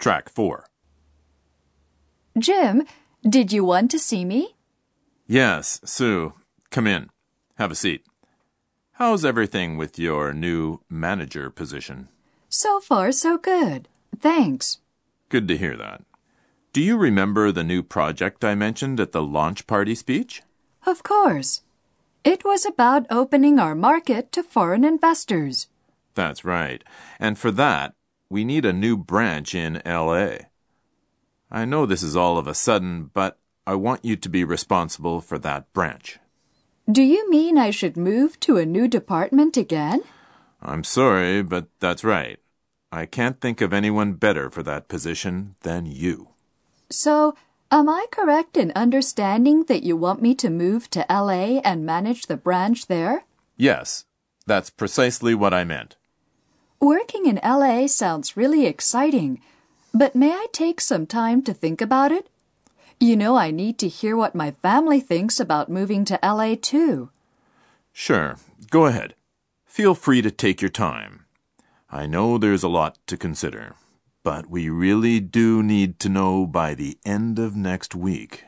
Track 4. Jim, did you want to see me? Yes, Sue, come in. Have a seat. How's everything with your new manager position? So far, so good. Thanks. Good to hear that. Do you remember the new project I mentioned at the launch party speech? Of course. It was about opening our market to foreign investors. That's right. And for that, we need a new branch in LA. I know this is all of a sudden, but I want you to be responsible for that branch. Do you mean I should move to a new department again? I'm sorry, but that's right. I can't think of anyone better for that position than you. So, am I correct in understanding that you want me to move to LA and manage the branch there? Yes, that's precisely what I meant. Working in LA sounds really exciting, but may I take some time to think about it? You know, I need to hear what my family thinks about moving to LA too. Sure, go ahead. Feel free to take your time. I know there's a lot to consider, but we really do need to know by the end of next week.